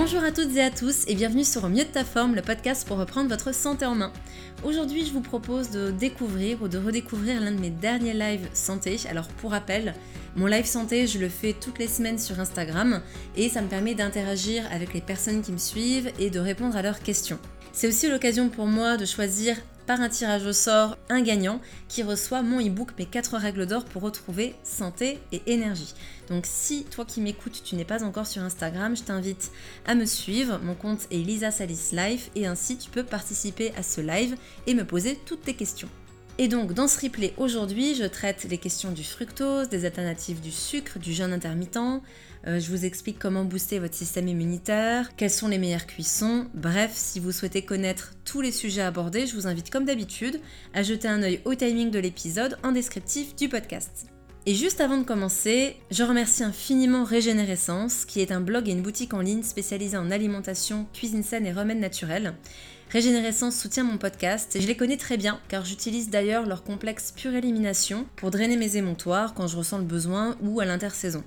Bonjour à toutes et à tous et bienvenue sur mieux de ta forme, le podcast pour reprendre votre santé en main. Aujourd'hui, je vous propose de découvrir ou de redécouvrir l'un de mes derniers lives santé. Alors pour rappel, mon live santé, je le fais toutes les semaines sur Instagram et ça me permet d'interagir avec les personnes qui me suivent et de répondre à leurs questions. C'est aussi l'occasion pour moi de choisir par un tirage au sort un gagnant qui reçoit mon e-book Mes 4 règles d'or pour retrouver santé et énergie. Donc si toi qui m'écoutes, tu n'es pas encore sur Instagram, je t'invite à me suivre. Mon compte est Lisa Salis Life et ainsi tu peux participer à ce live et me poser toutes tes questions. Et donc dans ce replay aujourd'hui, je traite les questions du fructose, des alternatives du sucre, du jeûne intermittent. Euh, je vous explique comment booster votre système immunitaire, quelles sont les meilleures cuissons. Bref, si vous souhaitez connaître tous les sujets abordés, je vous invite comme d'habitude à jeter un œil au timing de l'épisode en descriptif du podcast. Et juste avant de commencer, je remercie infiniment Régénérescence, qui est un blog et une boutique en ligne spécialisée en alimentation, cuisine saine et remèdes naturels. Régénérescence soutient mon podcast et je les connais très bien car j'utilise d'ailleurs leur complexe pure élimination pour drainer mes émontoires quand je ressens le besoin ou à l'intersaison.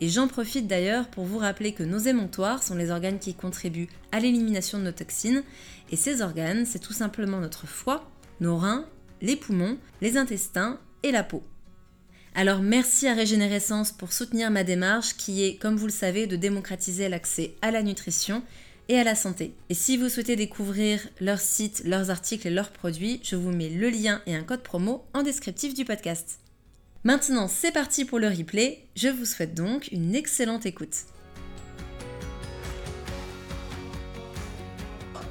Et j'en profite d'ailleurs pour vous rappeler que nos émontoires sont les organes qui contribuent à l'élimination de nos toxines et ces organes, c'est tout simplement notre foie, nos reins, les poumons, les intestins et la peau. Alors merci à Régénérescence pour soutenir ma démarche qui est, comme vous le savez, de démocratiser l'accès à la nutrition et à la santé. Et si vous souhaitez découvrir leur site, leurs articles et leurs produits, je vous mets le lien et un code promo en descriptif du podcast. Maintenant, c'est parti pour le replay. Je vous souhaite donc une excellente écoute.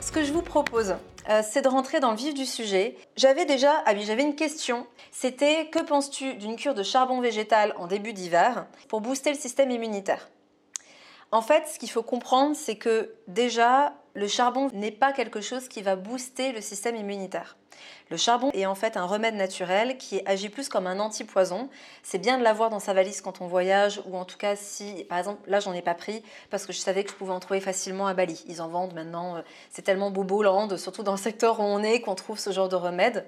Ce que je vous propose, euh, c'est de rentrer dans le vif du sujet. J'avais déjà, ah oui, j'avais une question. C'était que penses-tu d'une cure de charbon végétal en début d'hiver pour booster le système immunitaire? En fait, ce qu'il faut comprendre, c'est que déjà, le charbon n'est pas quelque chose qui va booster le système immunitaire. Le charbon est en fait un remède naturel qui agit plus comme un antipoison. C'est bien de l'avoir dans sa valise quand on voyage ou en tout cas si, par exemple, là j'en ai pas pris parce que je savais que je pouvais en trouver facilement à Bali. Ils en vendent maintenant, euh, c'est tellement bobo land, surtout dans le secteur où on est, qu'on trouve ce genre de remède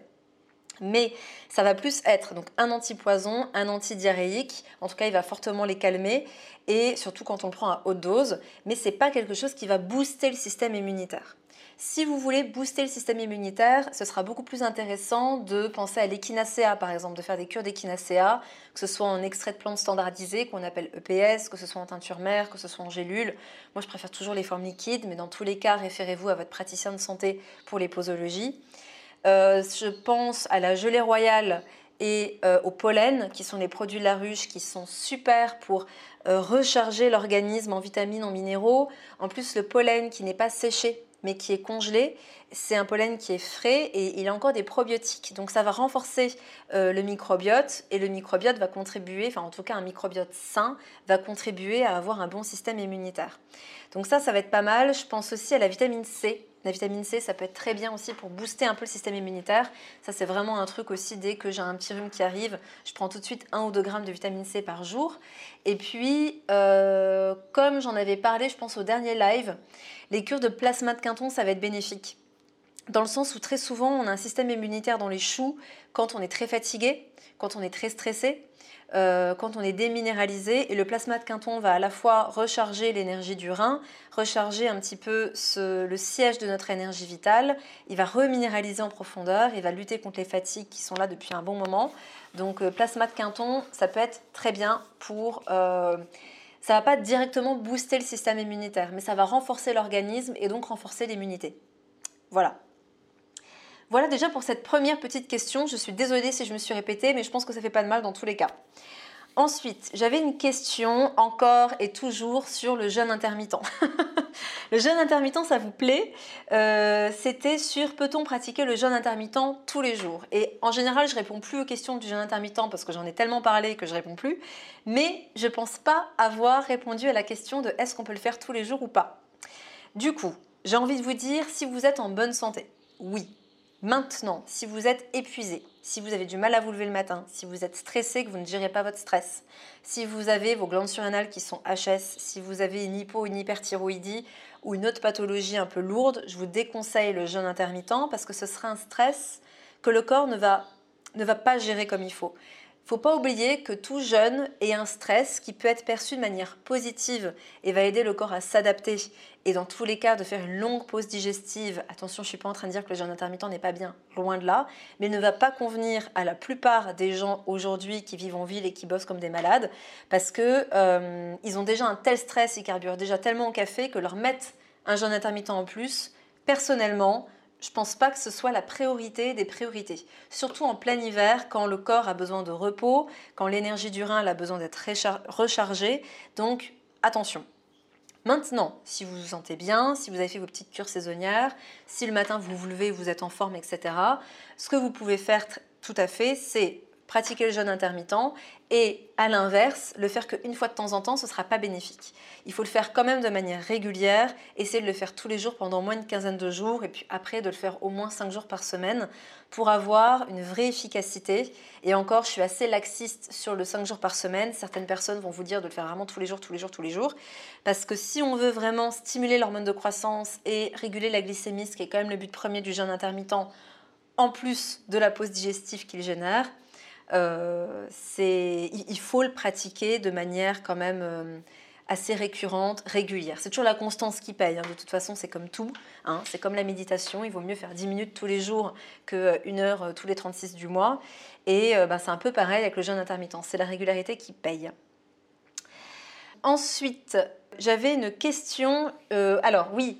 mais ça va plus être donc un antipoison, un antidiarrhéique. En tout cas, il va fortement les calmer et surtout quand on le prend à haute dose. Mais c'est pas quelque chose qui va booster le système immunitaire. Si vous voulez booster le système immunitaire, ce sera beaucoup plus intéressant de penser à l'échinacea, par exemple, de faire des cures d'échinacea, que ce soit en extrait de plantes standardisé, qu'on appelle EPS, que ce soit en teinture mère, que ce soit en gélule. Moi, je préfère toujours les formes liquides, mais dans tous les cas, référez-vous à votre praticien de santé pour les posologies. Euh, je pense à la gelée royale et euh, au pollen, qui sont les produits de la ruche, qui sont super pour euh, recharger l'organisme en vitamines, en minéraux. En plus, le pollen qui n'est pas séché, mais qui est congelé, c'est un pollen qui est frais et il a encore des probiotiques. Donc ça va renforcer le microbiote et le microbiote va contribuer, enfin en tout cas un microbiote sain, va contribuer à avoir un bon système immunitaire. Donc ça, ça va être pas mal. Je pense aussi à la vitamine C la vitamine C, ça peut être très bien aussi pour booster un peu le système immunitaire. Ça, c'est vraiment un truc aussi, dès que j'ai un petit rhume qui arrive, je prends tout de suite 1 ou 2 grammes de vitamine C par jour. Et puis, euh, comme j'en avais parlé, je pense au dernier live, les cures de plasma de Quinton, ça va être bénéfique. Dans le sens où très souvent, on a un système immunitaire dans les choux quand on est très fatigué, quand on est très stressé. Euh, quand on est déminéralisé et le plasma de Quinton va à la fois recharger l'énergie du rein, recharger un petit peu le siège de notre énergie vitale, il va reminéraliser en profondeur, il va lutter contre les fatigues qui sont là depuis un bon moment. Donc euh, plasma de Quinton, ça peut être très bien pour... Euh, ça va pas directement booster le système immunitaire, mais ça va renforcer l'organisme et donc renforcer l'immunité. Voilà, voilà déjà pour cette première petite question. Je suis désolée si je me suis répétée, mais je pense que ça fait pas de mal dans tous les cas. Ensuite, j'avais une question encore et toujours sur le jeûne intermittent. le jeûne intermittent, ça vous plaît? Euh, C'était sur peut-on pratiquer le jeûne intermittent tous les jours? Et en général, je réponds plus aux questions du jeûne intermittent parce que j'en ai tellement parlé que je réponds plus. Mais je pense pas avoir répondu à la question de est-ce qu'on peut le faire tous les jours ou pas. Du coup, j'ai envie de vous dire si vous êtes en bonne santé. Oui, Maintenant, si vous êtes épuisé, si vous avez du mal à vous lever le matin, si vous êtes stressé, que vous ne gérez pas votre stress, si vous avez vos glandes surrénales qui sont HS, si vous avez une hypo, une hyperthyroïdie ou une autre pathologie un peu lourde, je vous déconseille le jeûne intermittent parce que ce sera un stress que le corps ne va, ne va pas gérer comme il faut. Faut pas oublier que tout jeûne est un stress qui peut être perçu de manière positive et va aider le corps à s'adapter. Et dans tous les cas, de faire une longue pause digestive, attention, je suis pas en train de dire que le jeûne intermittent n'est pas bien, loin de là, mais ne va pas convenir à la plupart des gens aujourd'hui qui vivent en ville et qui bossent comme des malades, parce que euh, ils ont déjà un tel stress, ils carburent déjà tellement au café que leur mettre un jeûne intermittent en plus, personnellement, je ne pense pas que ce soit la priorité des priorités. Surtout en plein hiver, quand le corps a besoin de repos, quand l'énergie du rein a besoin d'être rechargée. Donc, attention. Maintenant, si vous vous sentez bien, si vous avez fait vos petites cures saisonnières, si le matin vous vous levez, vous êtes en forme, etc., ce que vous pouvez faire tout à fait, c'est pratiquer le jeûne intermittent et à l'inverse, le faire qu'une fois de temps en temps, ce ne sera pas bénéfique. Il faut le faire quand même de manière régulière, essayer de le faire tous les jours pendant moins d'une quinzaine de jours et puis après de le faire au moins cinq jours par semaine pour avoir une vraie efficacité. Et encore, je suis assez laxiste sur le 5 jours par semaine. Certaines personnes vont vous dire de le faire vraiment tous les jours, tous les jours, tous les jours. Parce que si on veut vraiment stimuler l'hormone de croissance et réguler la glycémie, ce qui est quand même le but premier du jeûne intermittent, en plus de la pause digestive qu'il génère, euh, il faut le pratiquer de manière quand même euh, assez récurrente, régulière. C'est toujours la constance qui paye. Hein. De toute façon, c'est comme tout. Hein. C'est comme la méditation. Il vaut mieux faire 10 minutes tous les jours qu'une heure euh, tous les 36 du mois. Et ben, c'est un peu pareil avec le jeûne intermittent. C'est la régularité qui paye. Ensuite, j'avais une question. alors oui,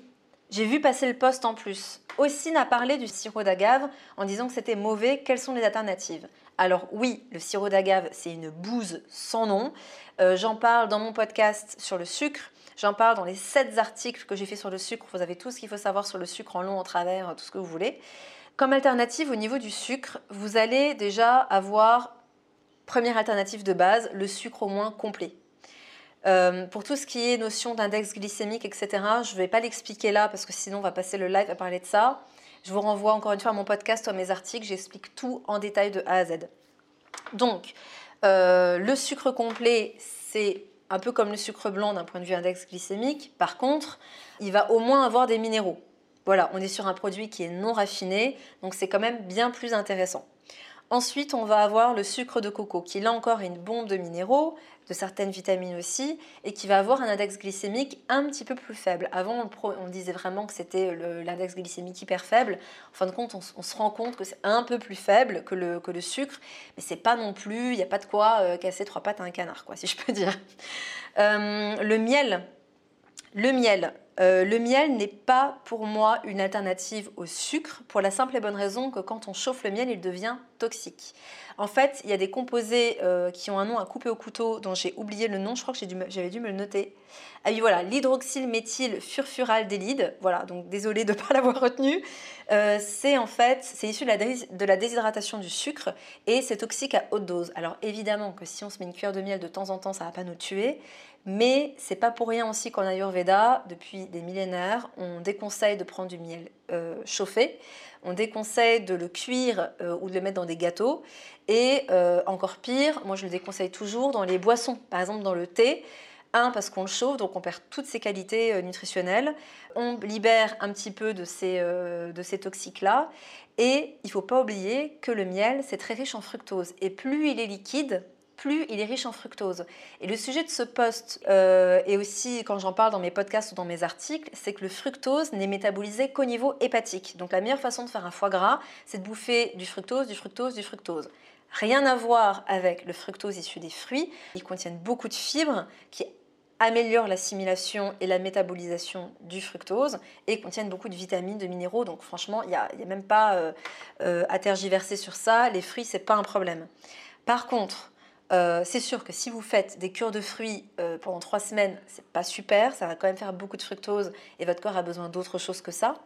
j'ai vu passer le poste en plus. Ossine a parlé du sirop d'agave en disant que c'était mauvais. Quelles sont les alternatives? Alors oui, le sirop d'agave, c'est une bouse sans nom. Euh, j'en parle dans mon podcast sur le sucre. J'en parle dans les 7 articles que j'ai fait sur le sucre. Vous avez tout ce qu'il faut savoir sur le sucre en long, en travers, tout ce que vous voulez. Comme alternative au niveau du sucre, vous allez déjà avoir, première alternative de base, le sucre au moins complet. Euh, pour tout ce qui est notion d'index glycémique, etc., je ne vais pas l'expliquer là parce que sinon on va passer le live à parler de ça. Je vous renvoie encore une fois à mon podcast ou à mes articles, j'explique tout en détail de A à Z. Donc, euh, le sucre complet, c'est un peu comme le sucre blanc d'un point de vue index glycémique. Par contre, il va au moins avoir des minéraux. Voilà, on est sur un produit qui est non raffiné, donc c'est quand même bien plus intéressant. Ensuite, on va avoir le sucre de coco, qui là encore une bombe de minéraux, de certaines vitamines aussi, et qui va avoir un index glycémique un petit peu plus faible. Avant, on, disait vraiment que c'était l'index glycémique hyper faible. En fin de compte, on, se rend compte que c'est un peu plus faible que le, sucre, mais c'est pas non plus, il n'y a pas de quoi euh, casser trois pattes à un canard, quoi, si je peux dire. Euh, le miel, le miel. Euh, le miel n'est pas pour moi une alternative au sucre pour la simple et bonne raison que quand on chauffe le miel, il devient toxique. En fait, il y a des composés euh, qui ont un nom à couper au couteau dont j'ai oublié le nom, je crois que j'avais dû, me le noter. Ah oui, voilà, l'hydroxylméthylfurfuraldéhyde. Voilà, donc désolé de ne pas l'avoir retenu. Euh, c'est en fait, c'est issu de la, de la, déshydratation du sucre et c'est toxique à haute dose. Alors évidemment que si on se met une cuillère de miel de temps en temps, ça ne va pas nous tuer. Mais c'est pas pour rien aussi qu'en Ayurveda, depuis des millénaires, on déconseille de prendre du miel euh, chauffé, on déconseille de le cuire euh, ou de le mettre dans des gâteaux, et euh, encore pire, moi je le déconseille toujours dans les boissons, par exemple dans le thé. Un, parce qu'on le chauffe, donc on perd toutes ses qualités nutritionnelles. On libère un petit peu de ces, de ces toxiques-là. Et il ne faut pas oublier que le miel, c'est très riche en fructose. Et plus il est liquide, plus il est riche en fructose. Et le sujet de ce post, euh, et aussi quand j'en parle dans mes podcasts ou dans mes articles, c'est que le fructose n'est métabolisé qu'au niveau hépatique. Donc la meilleure façon de faire un foie gras, c'est de bouffer du fructose, du fructose, du fructose. Rien à voir avec le fructose issu des fruits. Ils contiennent beaucoup de fibres qui améliorent l'assimilation et la métabolisation du fructose et contiennent beaucoup de vitamines, de minéraux. Donc franchement, il n'y a, même pas euh, euh, à tergiverser sur ça. Les fruits, c'est pas un problème. Par contre, euh, c'est sûr que si vous faites des cures de fruits euh, pendant trois semaines, c'est pas super, ça va quand même faire beaucoup de fructose et votre corps a besoin d'autre chose que ça.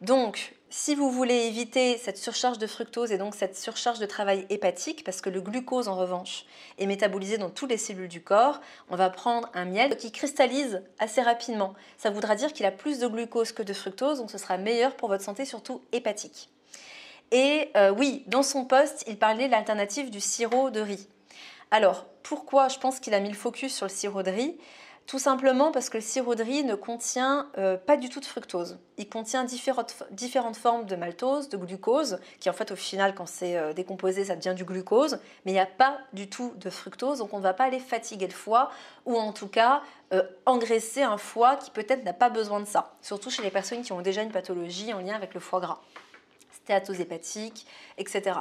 Donc, si vous voulez éviter cette surcharge de fructose et donc cette surcharge de travail hépatique, parce que le glucose en revanche est métabolisé dans toutes les cellules du corps, on va prendre un miel qui cristallise assez rapidement. Ça voudra dire qu'il a plus de glucose que de fructose, donc ce sera meilleur pour votre santé, surtout hépatique. Et euh, oui, dans son poste, il parlait de l'alternative du sirop de riz. Alors, pourquoi je pense qu'il a mis le focus sur le sirop tout simplement parce que le sirop ne contient euh, pas du tout de fructose. Il contient différentes, différentes, formes de maltose, de glucose, qui en fait au final quand c'est euh, décomposé ça devient du glucose, mais il n'y a pas du tout de fructose, donc on ne va pas aller fatiguer le foie ou en tout cas euh, engraisser un foie qui peut-être n'a pas besoin de ça, surtout chez les personnes qui ont déjà une pathologie en lien avec le foie gras, stéatose hépatique, etc.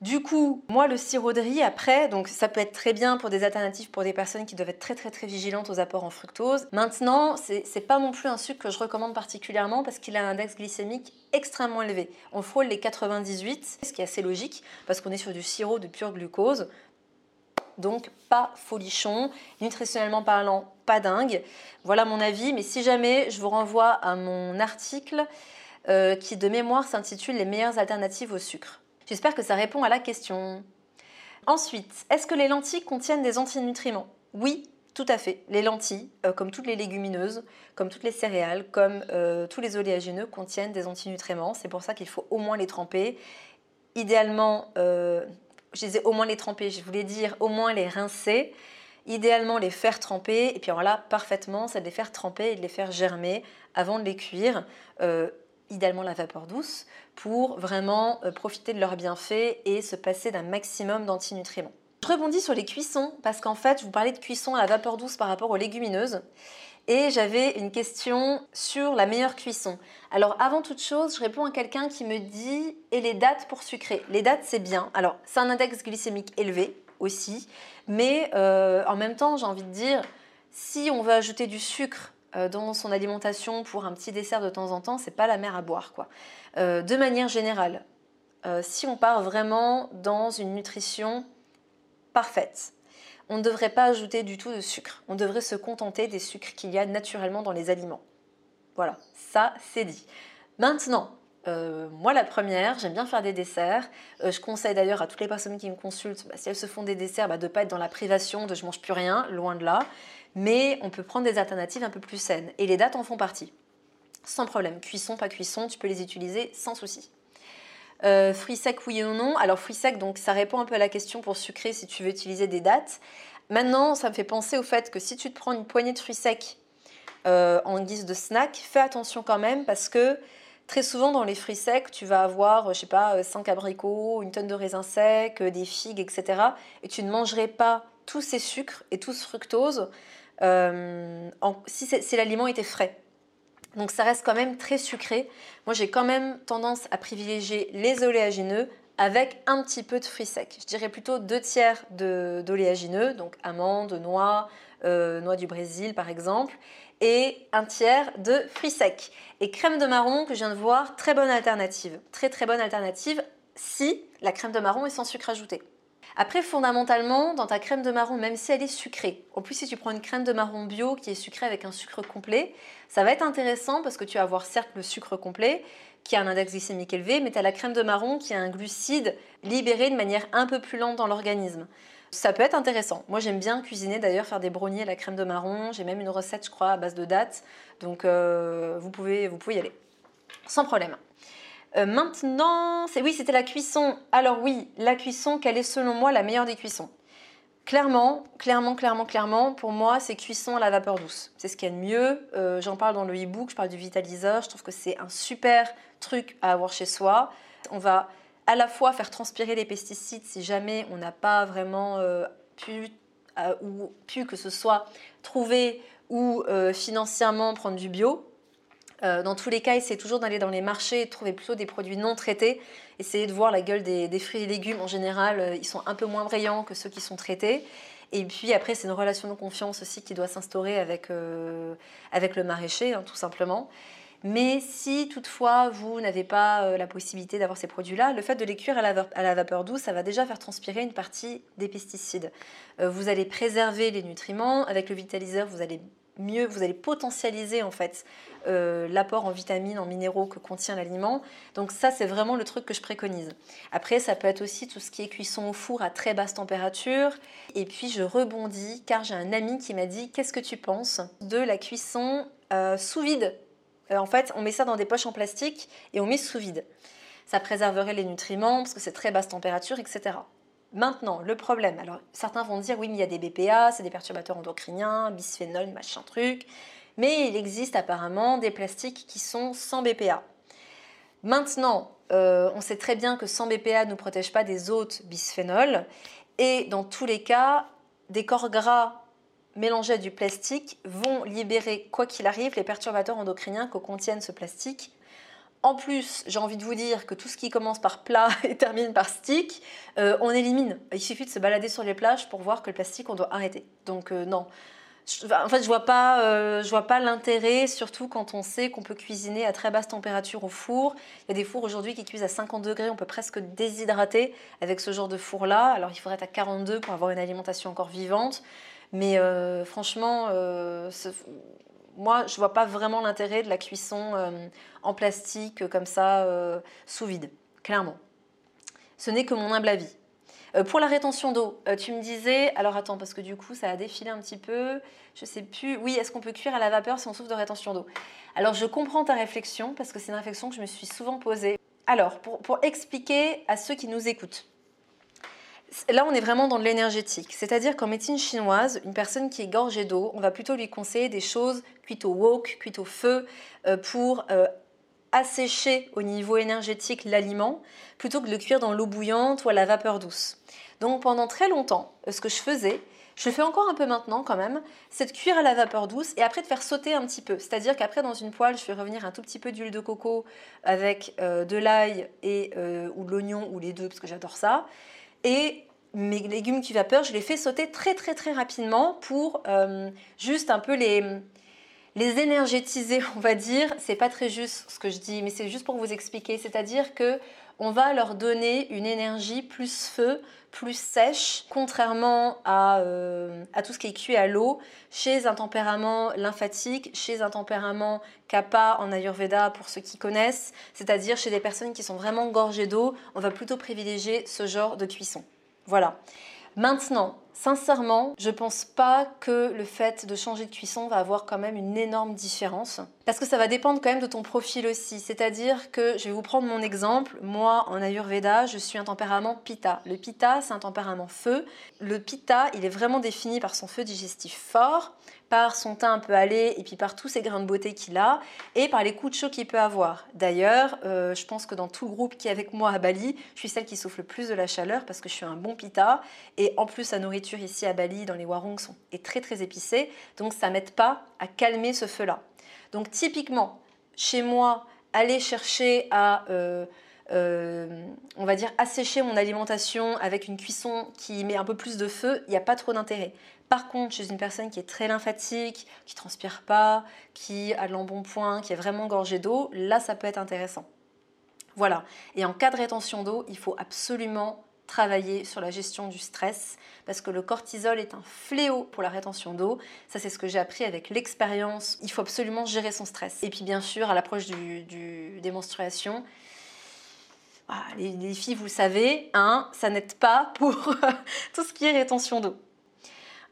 Du coup, moi, le sirop de riz, après, donc ça peut être très bien pour des alternatives pour des personnes qui doivent être très très très vigilantes aux apports en fructose. Maintenant, c'est pas non plus un sucre que je recommande particulièrement parce qu'il a un index glycémique extrêmement élevé. On frôle les 98, ce qui est assez logique parce qu'on est sur du sirop de pure glucose. Donc pas folichon, nutritionnellement parlant, pas dingue. Voilà mon avis, mais si jamais, je vous renvoie à mon article euh, qui de mémoire s'intitule Les meilleures alternatives au sucre. J'espère que ça répond à la question. Ensuite, est-ce que les lentilles contiennent des antinutriments? Oui, tout à fait. Les lentilles, euh, comme toutes les légumineuses, comme toutes les céréales, comme euh, tous les oléagineux, contiennent des antinutriments. C'est pour ça qu'il faut au moins les tremper. Idéalement, euh, je disais au moins les tremper, je voulais dire au moins les rincer. Idéalement, les faire tremper. Et puis voilà, parfaitement, c'est de les faire tremper et de les faire germer avant de les cuire idéalement la vapeur douce, pour vraiment euh, profiter de leurs bienfaits et se passer d'un maximum d'antinutriments. Je rebondis sur les cuissons parce qu'en fait, je vous parlais de cuisson à la vapeur douce par rapport aux légumineuses. Et j'avais une question sur la meilleure cuisson. Alors avant toute chose, je réponds à quelqu'un qui me dit et les dates pour sucrer? Les dates c'est bien. Alors c'est un index glycémique élevé aussi, mais euh, en même temps j'ai envie de dire si on veut ajouter du sucre dans son alimentation pour un petit dessert de temps en temps, c'est pas la mer à boire quoi. Euh, de manière générale, euh, si on part vraiment dans une nutrition parfaite, on ne devrait pas ajouter du tout de sucre. On devrait se contenter des sucres qu'il y a naturellement dans les aliments. Voilà, ça c'est dit. Maintenant, moi la première, j'aime bien faire des desserts. je conseille d'ailleurs à toutes les personnes qui me consultent, bah, si elles se font des desserts, bah, de ne pas être dans la privation de je mange plus rien, loin de là mais on peut prendre des alternatives un peu plus saines. Et les dates en font partie. Sans problème. Cuisson, pas cuisson, tu peux les utiliser sans souci. Euh, fruits secs, oui ou non Alors, fruits secs, donc ça répond un peu à la question pour sucrer si tu veux utiliser des dates. Maintenant, ça me fait penser au fait que si tu te prends une poignée de fruits secs euh, en guise de snack, fais attention quand même parce que très souvent dans les fruits secs, tu vas avoir, je sais pas, 5 abricots, une tonne de raisins secs, des figues, etc. Et tu ne mangerais pas tous ces sucres et tout ce fructose euh, si, l'aliment était frais. Donc ça reste quand même très sucré. Moi j'ai quand même tendance à privilégier les oléagineux avec un petit peu de fruits secs. Je dirais plutôt deux tiers d'oléagineux, donc amandes, noix, euh, noix du Brésil par exemple, et un tiers de fruits secs. Et crème de marron que je viens de voir, très bonne alternative. Très très bonne alternative si la crème de marron est sans sucre ajouté. Après, fondamentalement, dans ta crème de marron, même si elle est sucrée, en plus si tu prends une crème de marron bio qui est sucrée avec un sucre complet, ça va être intéressant parce que tu vas avoir certes le sucre complet qui a un index glycémique élevé, mais tu as la crème de marron qui a un glucide libéré de manière un peu plus lente dans l'organisme. Ça peut être intéressant. Moi, j'aime bien cuisiner d'ailleurs, faire des brownies à la crème de marron. J'ai même une recette, je crois, à base de dattes. Donc, euh, vous, pouvez, vous pouvez y aller. Sans problème. Euh, maintenant, oui, c'était la cuisson. Alors oui, la cuisson, quelle est selon moi la meilleure des cuissons? Clairement, clairement, clairement, clairement, pour moi, c'est cuisson à la vapeur douce. C'est ce qu'il y a de mieux. Euh, j'en parle dans le e-book, je parle du vitaliseur. Je trouve que c'est un super truc à avoir chez soi. On va à la fois faire transpirer les pesticides si jamais on n'a pas vraiment euh, pu, ou pu que ce soit trouver ou financièrement prendre du bio. Euh, dans tous les cas, essayez toujours d'aller dans les marchés et trouver plutôt des produits non traités. Essayez de voir la gueule des, fruits et légumes. En général, euh, ils sont un peu moins brillants que ceux qui sont traités. Et puis après, c'est une relation de confiance aussi qui doit s'instaurer avec, euh, avec le maraîcher, hein, tout simplement. Mais si toutefois vous n'avez pas la possibilité d'avoir ces produits-là, le fait de les cuire à la, vapeur douce, ça va déjà faire transpirer une partie des pesticides. vous allez préserver les nutriments. Avec le vitaliseur, vous allez mieux, vous allez potentialiser en fait euh, l'apport en vitamines, en minéraux que contient l'aliment. Donc ça, c'est vraiment le truc que je préconise. Après, ça peut être aussi tout ce qui est cuisson au four à très basse température. Et puis, je rebondis car j'ai un ami qui m'a dit, qu'est-ce que tu penses de la cuisson euh, sous vide? euh, En fait, on met ça dans des poches en plastique et on met sous vide. Ça préserverait les nutriments parce que c'est très basse température, etc. Maintenant, le problème, alors certains vont dire oui, mais il y a des BPA, c'est des perturbateurs endocriniens, bisphénol, machin truc, mais il existe apparemment des plastiques qui sont sans BPA. Maintenant, euh, on sait très bien que sans BPA ne protège pas des autres bisphénols, et dans tous les cas, des corps gras mélangés à du plastique vont libérer, quoi qu'il arrive, les perturbateurs endocriniens que contiennent ce plastique en plus, j'ai envie de vous dire que tout ce qui commence par plat et termine par stick, euh, on élimine. Il suffit de se balader sur les plages pour voir que le plastique, on doit arrêter. Donc euh, non. En fait, je vois pas, euh, vois pas l'intérêt, surtout quand on sait qu'on peut cuisiner à très basse température au four. Il y a des fours aujourd'hui qui cuisent à 50 degrés, on peut presque déshydrater avec ce genre de four-là. Alors il faudrait être à 42 pour avoir une alimentation encore vivante. Mais franchement, moi, je vois pas vraiment l'intérêt de la cuisson euh, en plastique euh, comme ça, euh, sous vide, clairement. Ce n'est que mon humble avis. pour la rétention d'eau, tu me disais, alors attends, parce que du coup, ça a défilé un petit peu, je sais plus, oui, est-ce qu'on peut cuire à la vapeur si on souffre de rétention d'eau? Alors, je comprends ta réflexion, parce que c'est une réflexion que je me suis souvent posée. Alors, pour expliquer à ceux qui nous écoutent, Là, on est vraiment dans l'énergétique. C'est-à-dire qu'en médecine chinoise, une personne qui est gorgée d'eau, on va plutôt lui conseiller des choses cuites au wok, cuites au feu, euh, pour euh, assécher au niveau énergétique l'aliment, plutôt que de le cuire dans l'eau bouillante ou à la vapeur douce. Donc pendant très longtemps, euh, ce que je faisais, je le fais encore un peu maintenant quand même, c'est de cuire à la vapeur douce et après de faire sauter un petit peu. C'est-à-dire qu'après dans une poêle, je fais revenir un tout petit peu d'huile de coco avec de l'ail et ou de l'oignon ou les deux parce que j'adore ça. Et mes légumes qui vapeur, je les fais sauter très très très rapidement pour euh, juste un peu les, les énergétiser, on va dire. C'est pas très juste ce que je dis, mais c'est juste pour vous expliquer. C'est-à-dire que on va leur donner une énergie plus feu, plus sèche, contrairement à, euh, à tout ce qui est cuit à l'eau, chez un tempérament lymphatique, chez un tempérament kappa en Ayurveda pour ceux qui connaissent, c'est-à-dire chez des personnes qui sont vraiment gorgées d'eau, on va plutôt privilégier ce genre de cuisson. Voilà. Maintenant, sincèrement, je pense pas que le fait de changer de cuisson va avoir quand même une énorme différence. Parce que ça va dépendre quand même de ton profil aussi. C'est-à-dire que, je vais vous prendre mon exemple, moi en Ayurveda, je suis un tempérament Pitta. Le Pitta, c'est un tempérament feu. Le Pitta, il est vraiment défini par son feu digestif fort par son teint un peu allé et puis par tous ces grains de beauté qu'il a et par les coups de chaud qu'il peut avoir. D'ailleurs, euh, je pense que dans tout le groupe qui est avec moi à Bali, je suis celle qui souffle le plus de la chaleur parce que je suis un bon pita et en plus la nourriture ici à Bali dans les warungs est très très épicée donc ça m'aide pas à calmer ce feu-là. Donc typiquement, chez moi, aller chercher à... Euh, euh, on va dire, assécher mon alimentation avec une cuisson qui met un peu plus de feu, il n'y a pas trop d'intérêt. Par contre, chez une personne qui est très lymphatique, qui transpire pas, qui a de l'embonpoint, qui est vraiment gorgée d'eau, là, ça peut être intéressant. Voilà. Et en cas de rétention d'eau, il faut absolument travailler sur la gestion du stress parce que le cortisol est un fléau pour la rétention d'eau. Ça, c'est ce que j'ai appris avec l'expérience. Il faut absolument gérer son stress. Et puis, bien sûr, à l'approche des menstruations, les, filles, vous le savez, hein, ça n'aide pas pour tout ce qui est rétention d'eau.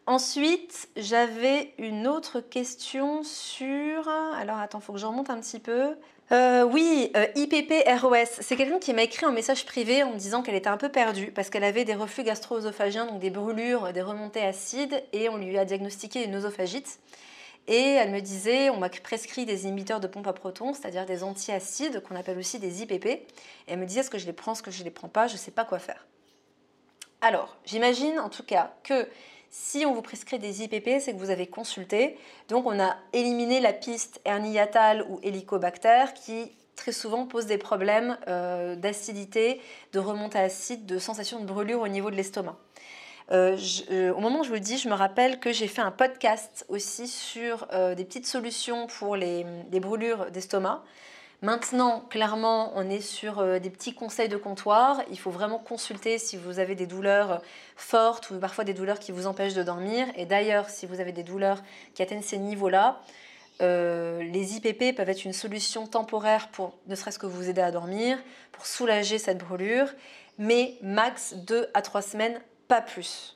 Ensuite, j'avais une autre question sur... Alors attends, faut que je remonte un petit peu. Euh, oui, euh, IPP ROS. C'est quelqu'un qui m'a écrit en message privé en me disant qu'elle était un peu perdue parce qu'elle avait des reflux gastro-œsophagiens, donc des brûlures, des remontées acides, et on lui a diagnostiqué une œsophagite. Et elle me disait, on m'a prescrit des inhibiteurs de pompe à protons, c'est-à-dire des antiacides, qu'on appelle aussi des IPP. Et elle me disait, est-ce que je les prends, est-ce que je les prends pas, je ne sais pas quoi faire. Alors, j'imagine en tout cas que si on vous prescrit des IPP, c'est que vous avez consulté. Donc, on a éliminé la piste hernie ou hélicobactère qui très souvent pose des problèmes euh, d'acidité, de remontée acide, de sensation de brûlure au niveau de l'estomac. Euh, euh, au moment où je vous le dis, je me rappelle que j'ai fait un podcast aussi sur des petites solutions pour les, brûlures d'estomac. Maintenant, clairement, on est sur des petits conseils de comptoir. Il faut vraiment consulter si vous avez des douleurs fortes ou parfois des douleurs qui vous empêchent de dormir. Et d'ailleurs, si vous avez des douleurs qui atteignent ces niveaux-là, les IPP peuvent être une solution temporaire pour ne serait-ce que vous aider à dormir, pour soulager cette brûlure, mais max 2 à 3 semaines pas plus.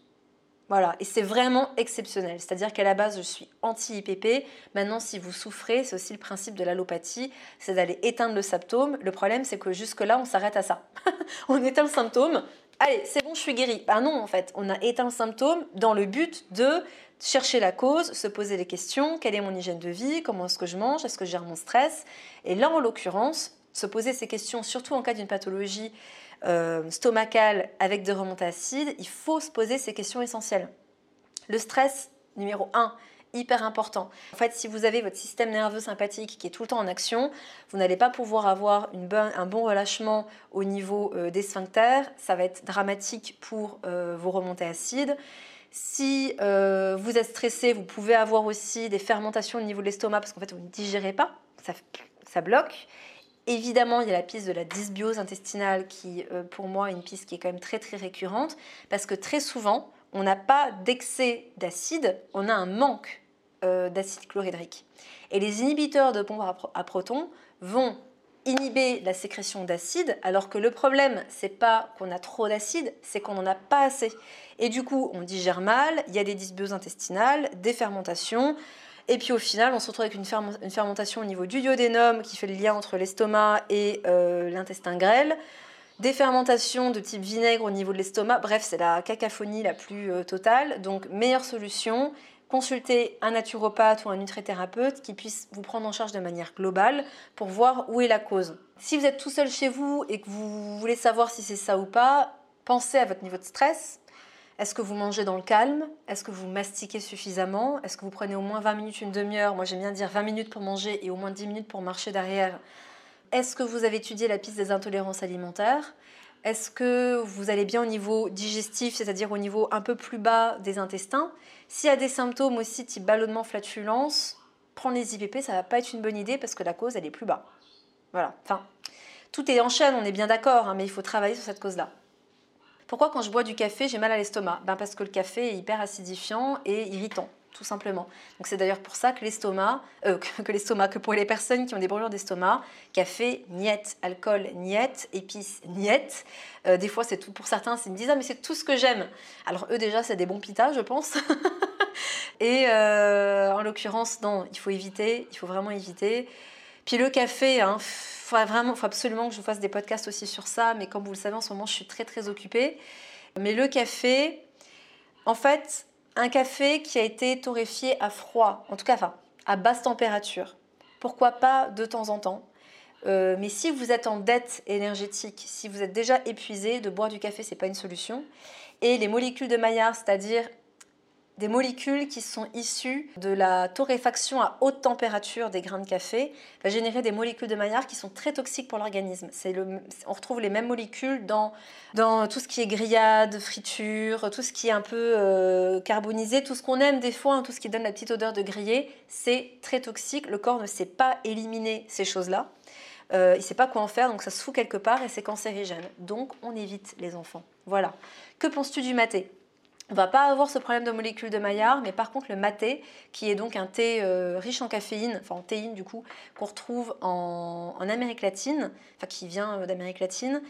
Voilà, et c'est vraiment exceptionnel. C'est-à-dire qu'à la base, je suis anti-IPP. Maintenant, si vous souffrez, c'est aussi le principe de l'allopathie, c'est d'aller éteindre le symptôme. Le problème, c'est que jusque-là, on s'arrête à ça. on éteint le symptôme allez, c'est bon, je suis guérie. Ah non, en fait, on a éteint le symptôme dans le but de chercher la cause, se poser les questions, quelle est mon hygiène de vie, comment est-ce que je mange, est-ce que je gère mon stress? Et là, en l'occurrence, se poser ces questions, surtout en cas d'une pathologie euh, stomacale avec des remontées acides, il faut se poser ces questions essentielles. Le stress, numéro 1, hyper important. En fait, si vous avez votre système nerveux sympathique qui est tout le temps en action, vous n'allez pas pouvoir avoir un bon relâchement au niveau euh, des sphincters. Ça va être dramatique pour euh, vos remontées acides. Si euh, vous êtes stressé, vous pouvez avoir aussi des fermentations au niveau de l'estomac parce qu'en fait, vous ne digérez pas, ça, ça, bloque. Évidemment, il y a la piste de la dysbiose intestinale qui, pour moi, est une piste qui est quand même très très récurrente parce que très souvent, on n'a pas d'excès d'acide, on a un manque euh, d'acide chlorhydrique. Et les inhibiteurs de pompe à, protons vont inhiber la sécrétion d'acide, alors que le problème, c'est pas qu'on a trop d'acide, c'est qu'on n'en a pas assez. Et du coup, on digère mal, il y a des dysbioses intestinales, des fermentations, et puis au final, on se retrouve avec une, fermentation au niveau du duodénum qui fait le lien entre l'estomac et euh, l'intestin grêle, des fermentations de type vinaigre au niveau de l'estomac, bref, c'est la cacophonie la plus euh, totale. Donc, meilleure solution, consulter un naturopathe ou un nutrithérapeute qui puisse vous prendre en charge de manière globale pour voir où est la cause. Si vous êtes tout seul chez vous et que vous voulez savoir si c'est ça ou pas, pensez à votre niveau de stress. Est-ce que vous mangez dans le calme? Est-ce que vous mastiquez suffisamment? Est-ce que vous prenez au moins 20 minutes, une demi-heure? Moi j'aime bien dire 20 minutes pour manger et au moins 10 minutes pour marcher derrière. Est-ce que vous avez étudié la piste des intolérances alimentaires? Est-ce que vous allez bien au niveau digestif, c'est-à-dire au niveau un peu plus bas des intestins? S'il y a des symptômes aussi type ballonnement, flatulence, prendre les IVP, ça va pas être une bonne idée parce que la cause, elle est plus bas. Voilà. Enfin, tout est en chaîne, on est bien d'accord, hein, mais il faut travailler sur cette cause-là. Pourquoi quand je bois du café, j'ai mal à l'estomac? Ben Parce que le café est hyper acidifiant et irritant tout simplement. Donc c'est d'ailleurs pour ça que l'estomac, euh, que, l'estomac, que pour les personnes qui ont des brûlures d'estomac, café, niette, alcool, niette, épices, niette. Euh, des fois, c'est tout pour certains, ils me disent ah mais c'est tout ce que j'aime. Alors eux déjà, c'est des bons pitas, je pense. Et euh, en l'occurrence, non, il faut éviter, il faut vraiment éviter. Puis le café, hein, faut vraiment, absolument que je vous fasse des podcasts aussi sur ça. Mais comme vous le savez, en ce moment, je suis très très occupée. Mais le café, en fait, un café qui a été torréfié à froid, en tout cas à basse température. Pourquoi pas de temps en temps euh, mais si vous êtes en dette énergétique, si vous êtes déjà épuisé, de boire du café, c'est pas une solution. Et les molécules de Maillard, c'est-à-dire des molécules qui sont issues de la torréfaction à haute température des grains de café va générer des molécules de Maillard qui sont très toxiques pour l'organisme. on retrouve les mêmes molécules dans, dans tout ce qui est grillade, friture, tout ce qui est un peu euh, carbonisé, tout ce qu'on aime des fois, hein, tout ce qui donne la petite odeur de grillé, c'est très toxique. Le corps ne sait pas éliminer ces choses-là. Euh, il ne sait pas quoi en faire, donc ça se fout quelque part et c'est cancérigène. Donc on évite les enfants. Voilà. Que penses-tu du maté? On va pas avoir ce problème de molécules de Maillard, mais par contre le maté, qui est donc un thé euh, riche en caféine, enfin en théine du coup, qu'on retrouve en, Amérique latine, enfin qui vient euh, d'Amérique latine,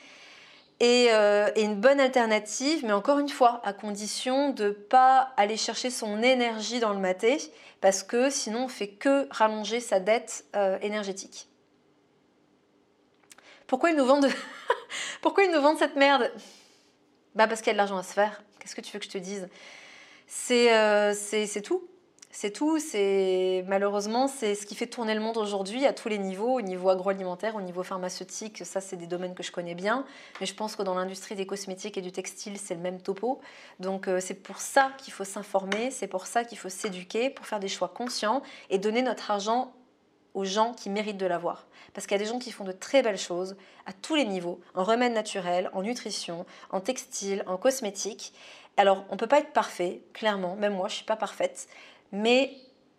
euh, est, une bonne alternative, mais encore une fois, à condition de ne pas aller chercher son énergie dans le maté, parce que sinon on fait que rallonger sa dette énergétique. Pourquoi ils nous vendent, Pourquoi ils nous vendent cette merde? Bah parce qu'il y a de l'argent à se faire. Qu'est-ce que tu veux que je te dise? Euh, C'est tout. C'est tout. C'est malheureusement c'est ce qui fait tourner le monde aujourd'hui à tous les niveaux, au niveau agroalimentaire, au niveau pharmaceutique. Ça, c'est des domaines que je connais bien. Mais je pense que dans l'industrie des cosmétiques et du textile, c'est le même topo. Donc euh, c'est pour ça qu'il faut s'informer. C'est pour ça qu'il faut s'éduquer pour faire des choix conscients et donner notre argent aux gens qui méritent de l'avoir. Parce qu'il y a des gens qui font de très belles choses à tous les niveaux, en remède naturel, en nutrition, en textile, en cosmétique. Alors, on ne peut pas être parfait, clairement, même moi, je ne suis pas parfaite, mais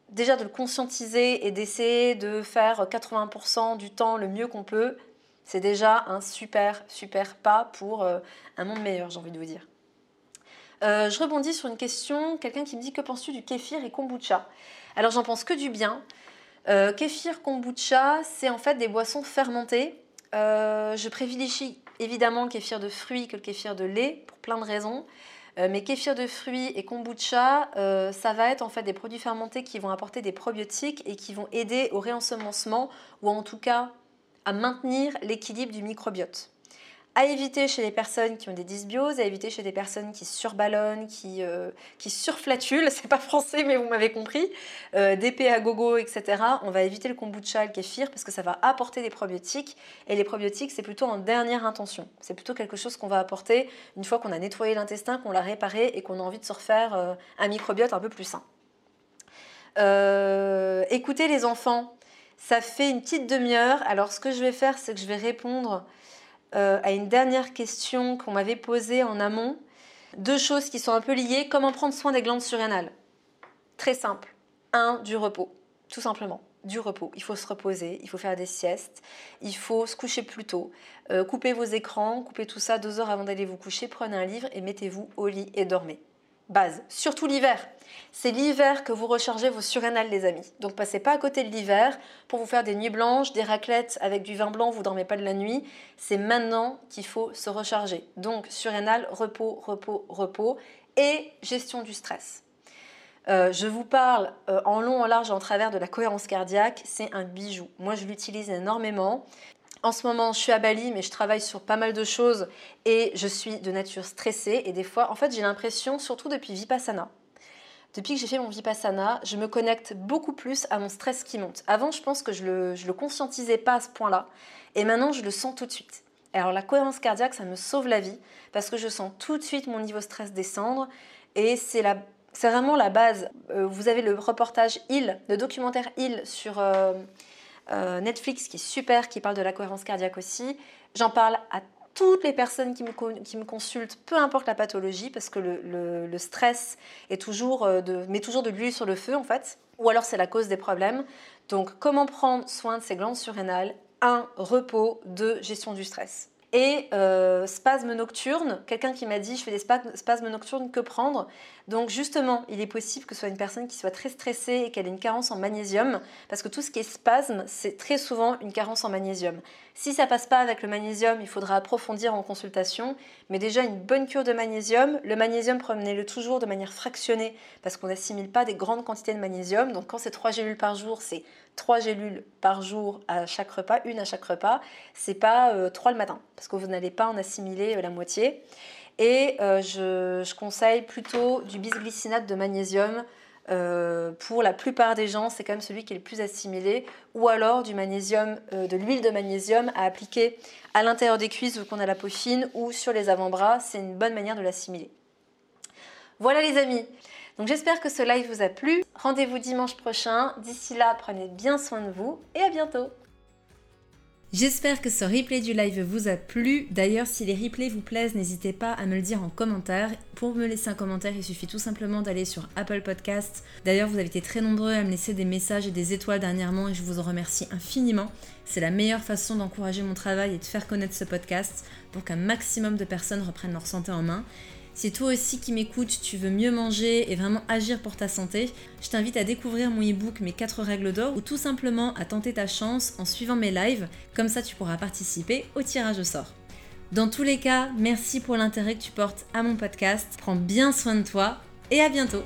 déjà de le conscientiser et d'essayer de faire 80% du temps le mieux qu'on peut, c'est déjà un super, super pas pour euh, un monde meilleur, j'ai envie de vous dire. Euh, je rebondis sur une question, quelqu'un qui me dit que penses-tu du kéfir et kombucha? Alors j'en pense que du bien. Euh, kéfir, kombucha, c'est en fait des boissons fermentées. Euh, je privilégie évidemment le kéfir de fruits que le kéfir de lait pour plein de raisons. Euh, mais kéfir de fruits et kombucha, ça va être en fait des produits fermentés qui vont apporter des probiotiques et qui vont aider au réensemencement ou en tout cas à maintenir l'équilibre du microbiote. À éviter chez les personnes qui ont des dysbioses, à éviter chez des personnes qui surballonnent, qui, euh, surflatulent, c'est pas français mais vous m'avez compris, euh, des à gogo, etc. On va éviter le kombucha, le kéfir parce que ça va apporter des probiotiques et les probiotiques c'est plutôt en dernière intention. C'est plutôt quelque chose qu'on va apporter une fois qu'on a nettoyé l'intestin, qu'on l'a réparé et qu'on a envie de se refaire euh, un microbiote un peu plus sain. Euh, écoutez les enfants, ça fait une petite demi-heure. Alors ce que je vais faire c'est que je vais répondre euh, à une dernière question qu'on m'avait posée en amont. Deux choses qui sont un peu liées. Comment prendre soin des glandes surrénales? Très simple. Un, du repos, tout simplement. Du repos. Il faut se reposer, il faut faire des siestes, il faut se coucher plus tôt. Euh, coupez vos écrans, coupez tout ça deux heures avant d'aller vous coucher, prenez un livre et mettez-vous au lit et dormez base, surtout l'hiver. C'est l'hiver que vous rechargez vos surrénales, les amis. Donc passez pas à côté de l'hiver pour vous faire des nuits blanches, des raclettes avec du vin blanc, vous dormez pas de la nuit. C'est maintenant qu'il faut se recharger. Donc surrénal, repos, repos, repos et gestion du stress. Euh, je vous parle euh, en long, en large en travers de la cohérence cardiaque. C'est un bijou. Moi, je l'utilise énormément. En ce moment, je suis à Bali, mais je travaille sur pas mal de choses et je suis de nature stressée. Et des fois, en fait, j'ai l'impression, surtout depuis Vipassana, depuis que j'ai fait mon Vipassana, je me connecte beaucoup plus à mon stress qui monte. Avant, je pense que je le, le conscientisais pas à ce point-là. Et maintenant, je le sens tout de suite. Alors, la cohérence cardiaque, ça me sauve la vie parce que je sens tout de suite mon niveau stress descendre. Et c'est la c'est vraiment la base. Euh, vous avez le reportage Il, le documentaire Il sur euh, euh, Netflix qui est super, qui parle de la cohérence cardiaque aussi. J'en parle à toutes les personnes qui me, qui me, consultent, peu importe la pathologie, parce que le, le, stress est toujours euh, de, met toujours de l'huile sur le feu en fait, ou alors c'est la cause des problèmes. Donc comment prendre soin de ces glandes surrénales? Un, repos. Deux, gestion du stress et euh, spasme nocturne. Quelqu'un qui m'a dit je fais des spasmes nocturnes, que prendre? Donc justement, il est possible que ce soit une personne qui soit très stressée et qu'elle ait une carence en magnésium, parce que tout ce qui est spasme, c'est très souvent une carence en magnésium. Si ça passe pas avec le magnésium, il faudra approfondir en consultation, mais déjà une bonne cure de magnésium. Le magnésium, prenez-le toujours de manière fractionnée, parce qu'on n'assimile pas des grandes quantités de magnésium. Donc quand c'est 3 gélules par jour, c'est 3 gélules par jour à chaque repas, une à chaque repas. C'est pas 3 euh, le matin parce que vous n'allez pas en assimiler euh, la moitié. Et euh, je, conseille plutôt du bisglycinate de magnésium. Pour la plupart des gens, c'est quand même celui qui est le plus assimilé, ou alors du magnésium, de l'huile de magnésium à appliquer à l'intérieur des cuisses vu qu'on a la peau fine ou sur les avant-bras. C'est une bonne manière de l'assimiler. Voilà les amis. Donc j'espère que ce live vous a plu. Rendez-vous dimanche prochain. D'ici là, prenez bien soin de vous et à bientôt. J'espère que ce replay du live vous a plu. D'ailleurs, si les replays vous plaisent, n'hésitez pas à me le dire en commentaire. Pour me laisser un commentaire, il suffit tout simplement d'aller sur Apple Podcast. D'ailleurs, vous avez été très nombreux à me laisser des messages et des étoiles dernièrement et je vous en remercie infiniment. C'est la meilleure façon d'encourager mon travail et de faire connaître ce podcast pour qu'un maximum de personnes reprennent leur santé en main. Si toi aussi qui m'écoutes, tu veux mieux manger et vraiment agir pour ta santé, je t'invite à découvrir mon e-book Mes 4 règles d'or ou tout simplement à tenter ta chance en suivant mes lives, comme ça tu pourras participer au tirage au sort. Dans tous les cas, merci pour l'intérêt que tu portes à mon podcast, prends bien soin de toi et à bientôt